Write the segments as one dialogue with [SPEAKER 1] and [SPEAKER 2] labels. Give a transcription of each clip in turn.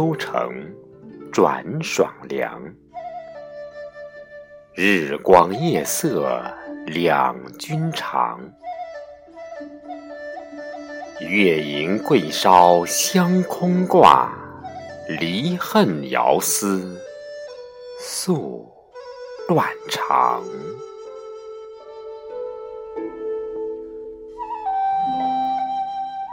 [SPEAKER 1] 秋成，转爽凉。日光夜色两军长，月盈桂梢香空挂，离恨遥思诉断肠。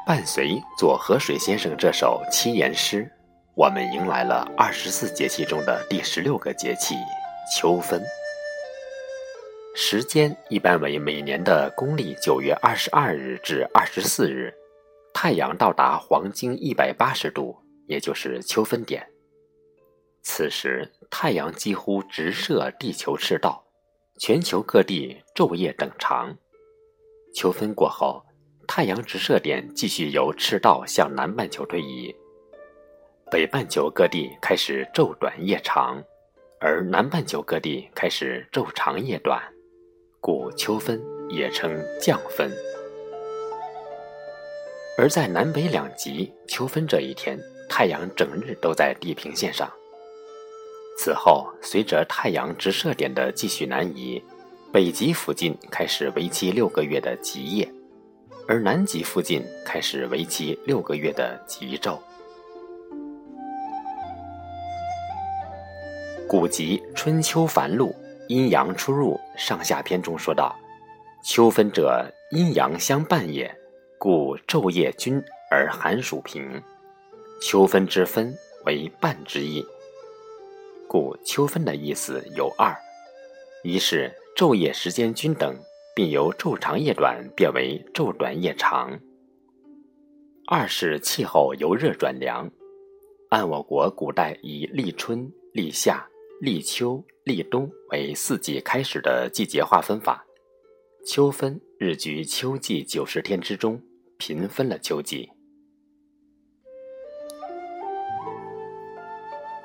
[SPEAKER 1] 伴随左河水先生这首七言诗，我们迎来了二十四节气中的第十六个节气——秋分。时间一般为每年的公历九月二十二日至二十四日，太阳到达黄经一百八十度，也就是秋分点。此时，太阳几乎直射地球赤道，全球各地昼夜等长。秋分过后。太阳直射点继续由赤道向南半球推移，北半球各地开始昼短夜长，而南半球各地开始昼长夜短，故秋分也称降分。而在南北两极秋分这一天，太阳整日都在地平线上。此后，随着太阳直射点的继续南移，北极附近开始为期六个月的极夜。而南极附近开始为期六个月的极昼。古籍《春秋繁露·阴阳出入上下篇》中说道：“秋分者，阴阳相伴也，故昼夜均而寒暑平。秋分之分为半之意。故秋分的意思有二：一是昼夜时间均等。”并由昼长夜短变为昼短夜长。二是气候由热转凉，按我国古代以立春、立夏、立秋、立冬为四季开始的季节划分法，秋分日居秋季九十天之中，平分了秋季。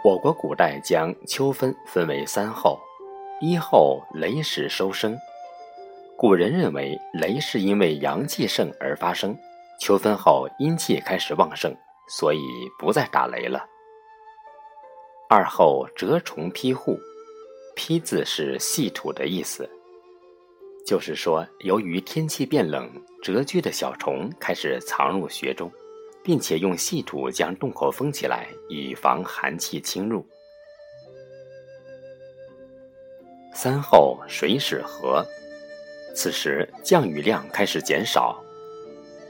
[SPEAKER 1] 我国古代将秋分分为三候：一候雷时收声。古人认为雷是因为阳气盛而发生，秋分后阴气开始旺盛，所以不再打雷了。二后蛰虫披户，披字是细土的意思，就是说由于天气变冷，蛰居的小虫开始藏入穴中，并且用细土将洞口封起来，以防寒气侵入。三后水始涸。此时降雨量开始减少，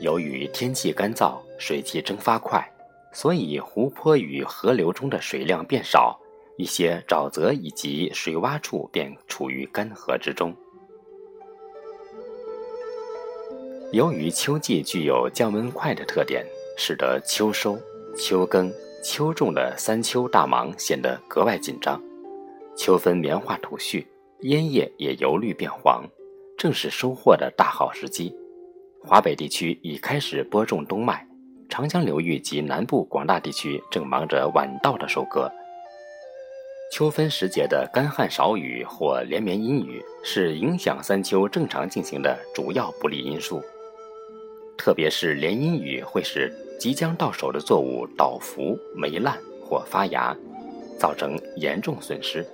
[SPEAKER 1] 由于天气干燥，水汽蒸发快，所以湖泊与河流中的水量变少，一些沼泽以及水洼处便处于干涸之中。由于秋季具有降温快的特点，使得秋收、秋耕、秋种的三秋大忙显得格外紧张。秋分棉花吐絮，烟叶也由绿变黄。正是收获的大好时机，华北地区已开始播种冬麦，长江流域及南部广大地区正忙着晚稻的收割。秋分时节的干旱少雨或连绵阴雨，是影响三秋正常进行的主要不利因素。特别是连阴雨会使即将到手的作物倒伏、霉烂或发芽，造成严重损失。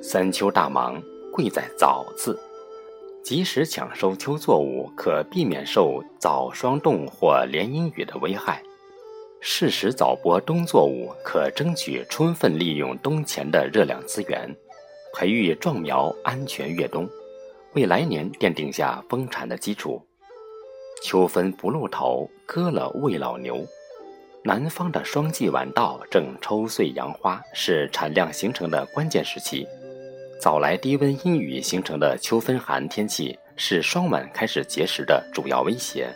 [SPEAKER 1] 三秋大忙，贵在早字。及时抢收秋作物，可避免受早霜冻或连阴雨的危害；适时早播冬作物，可争取充分利用冬前的热量资源，培育壮苗，安全越冬，为来年奠定下丰产的基础。秋分不露头，割了喂老牛。南方的霜季晚稻正抽穗扬花，是产量形成的关键时期。早来低温阴雨形成的秋分寒天气，是霜满开始结实的主要威胁，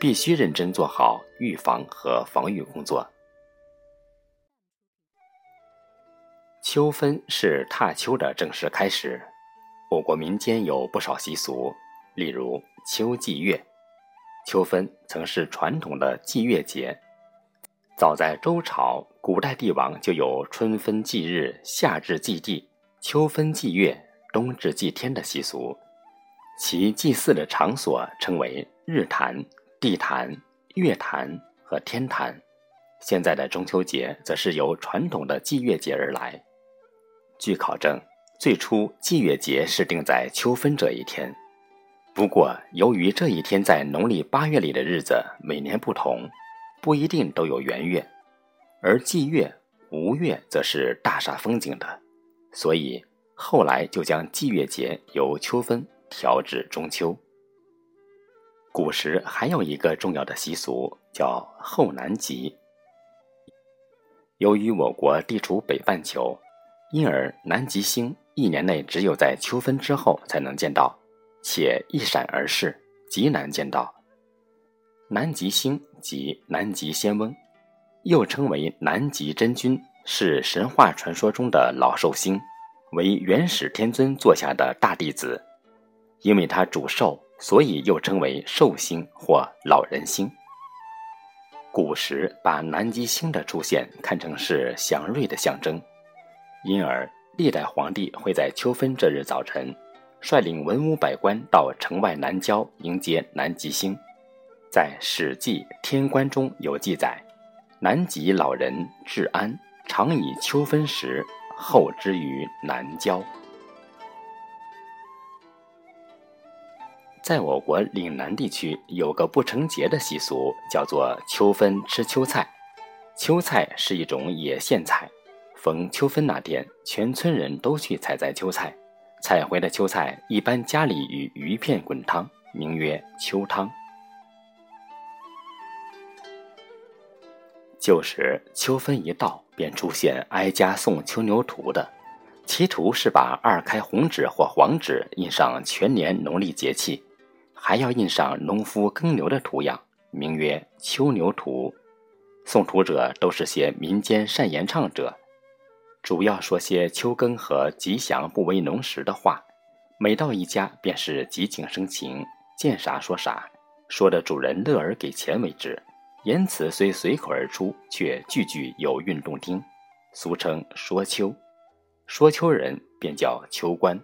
[SPEAKER 1] 必须认真做好预防和防御工作。秋分是踏秋的正式开始，我国民间有不少习俗，例如秋祭月。秋分曾是传统的祭月节，早在周朝，古代帝王就有春分祭日，夏至祭地。秋分祭月，冬至祭天的习俗，其祭祀的场所称为日坛、地坛、月坛和天坛。现在的中秋节则是由传统的祭月节而来。据考证，最初祭月节是定在秋分这一天。不过，由于这一天在农历八月里的日子每年不同，不一定都有圆月，而祭月、吴月则是大煞风景的，所以后来就将祭月节由秋分调至中秋。古时还有一个重要的习俗叫后南极。由于我国地处北半球，因而南极星一年内只有在秋分之后才能见到。且一闪而逝，极难见到。南极星即南极仙翁，又称为南极真君，是神话传说中的老寿星，为元始天尊座下的大弟子。因为他主寿，所以又称为寿星或老人星。古时把南极星的出现看成是祥瑞的象征，因而历代皇帝会在秋分这日早晨。率领文武百官到城外南郊迎接南极星，在《史记·天官》中有记载：“南极老人治安，常以秋分时候之于南郊。”在我国岭南地区，有个不成节的习俗，叫做秋分吃秋菜。秋菜是一种野苋菜，逢秋分那天，全村人都去采摘秋菜。采回的秋菜一般家里与鱼片滚汤，名曰秋汤。旧时秋分一到，便出现挨家送秋牛图的，其图是把二开红纸或黄纸印上全年农历节气，还要印上农夫耕牛的图样，名曰秋牛图。送图者都是些民间善言唱者。主要说些秋耕和吉祥不为农时的话，每到一家便是即景生情，见啥说啥，说的主人乐而给钱为止。言辞虽随口而出，却句句有韵动听，俗称说秋。说秋人便叫秋官。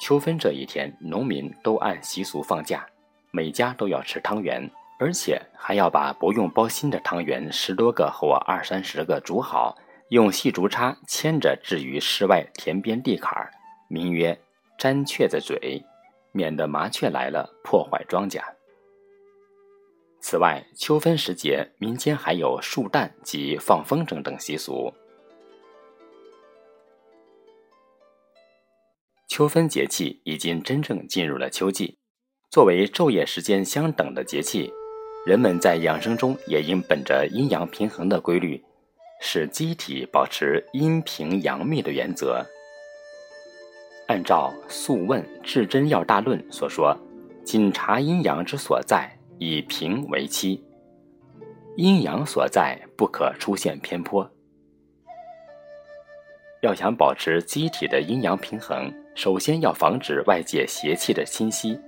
[SPEAKER 1] 秋分这一天，农民都按习俗放假，每家都要吃汤圆。而且还要把不用包心的汤圆十多个或二三十个煮好，用细竹叉牵着置于室外田边地坎儿，名曰“粘雀子嘴”，免得麻雀来了破坏庄稼。此外，秋分时节，民间还有树蛋及放风筝等习俗。秋分节气已经真正进入了秋季，作为昼夜时间相等的节气。人们在养生中也应本着阴阳平衡的规律，使机体保持阴平阳秘的原则。按照《素问·至真要大论》所说：“仅察阴阳之所在，以平为期。阴阳所在不可出现偏颇。要想保持机体的阴阳平衡，首先要防止外界邪气的侵袭。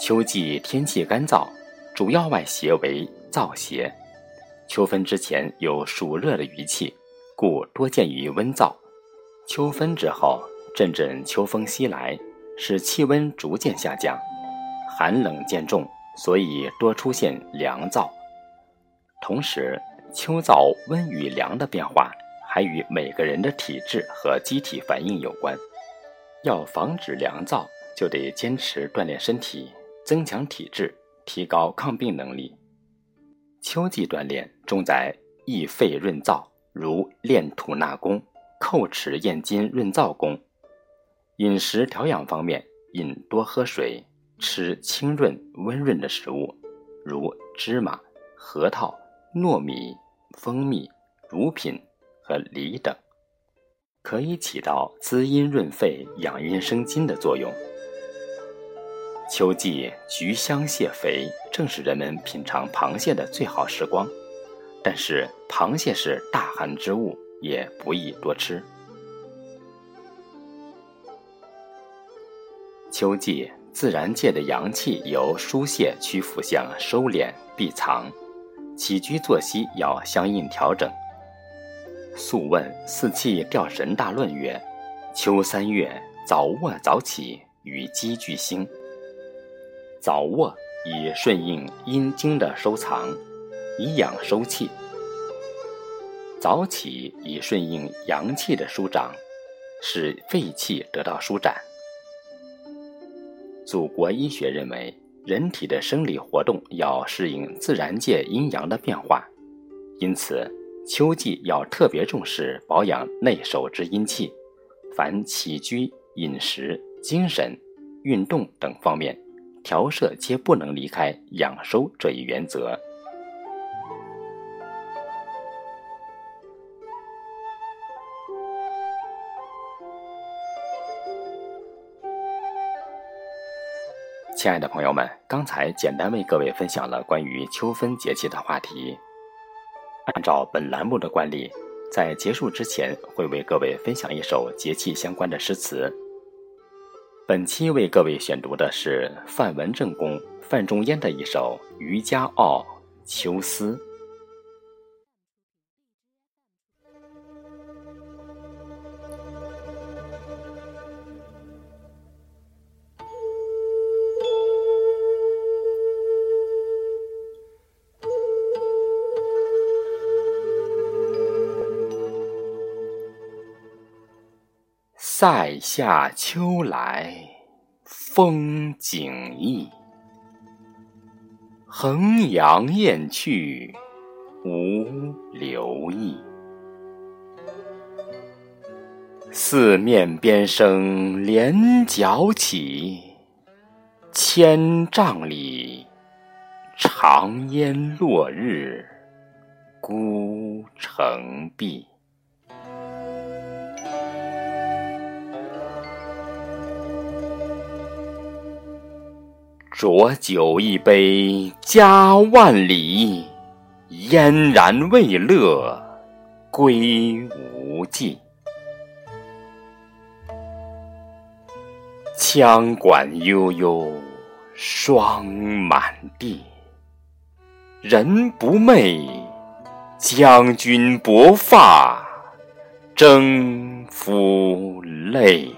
[SPEAKER 1] 秋季天气干燥。”主要外邪为燥邪，秋分之前有暑热的余气，故多见于温燥。秋分之后，阵阵秋风袭来，使气温逐渐下降，寒冷渐重，所以多出现凉燥。同时，秋燥温与凉的变化，还与每个人的体质和机体反应有关。要防止凉燥，就得坚持锻炼身体，增强体质。提高抗病能力。秋季锻炼重在益肺润燥，如练吐纳功、叩齿咽津润燥功。饮食调养方面，应多喝水，吃清润温润的食物，如芝麻、核桃、糯米、蜂蜜、乳品和梨等，可以起到滋阴润肺、养阴生津的作用。秋季菊香蟹肥，正是人们品尝螃蟹的最好时光。但是，螃蟹是大寒之物，也不宜多吃。秋季，自然界的阳气由疏泄趋复向收敛闭藏，起居作息要相应调整。《素问·四气调神大论》曰：“秋三月，早卧早起，与鸡俱兴。”早卧以顺应阴经的收藏，以养收气；早起以顺应阳气的舒长，使肺气得到舒展。祖国医学认为，人体的生理活动要适应自然界阴阳的变化，因此秋季要特别重视保养内守之阴气，凡起居、饮食、精神。运动等方面调摄皆不能离开养收这一原则。亲爱的朋友们，刚才简单为各位分享了关于秋分节气的话题。按照本栏目的惯例，在结束之前会为各位分享一首节气相关的诗词。本期为各位选读的是范文正公范仲淹的一首《渔家傲·秋思》。塞下秋来风景异，衡阳雁去无留意。四面边声连角起，千嶂里长烟落日孤城闭。浊酒一杯家万里，燕然未勒归无计。羌管悠悠霜满地，人不寐，将军薄发征夫泪。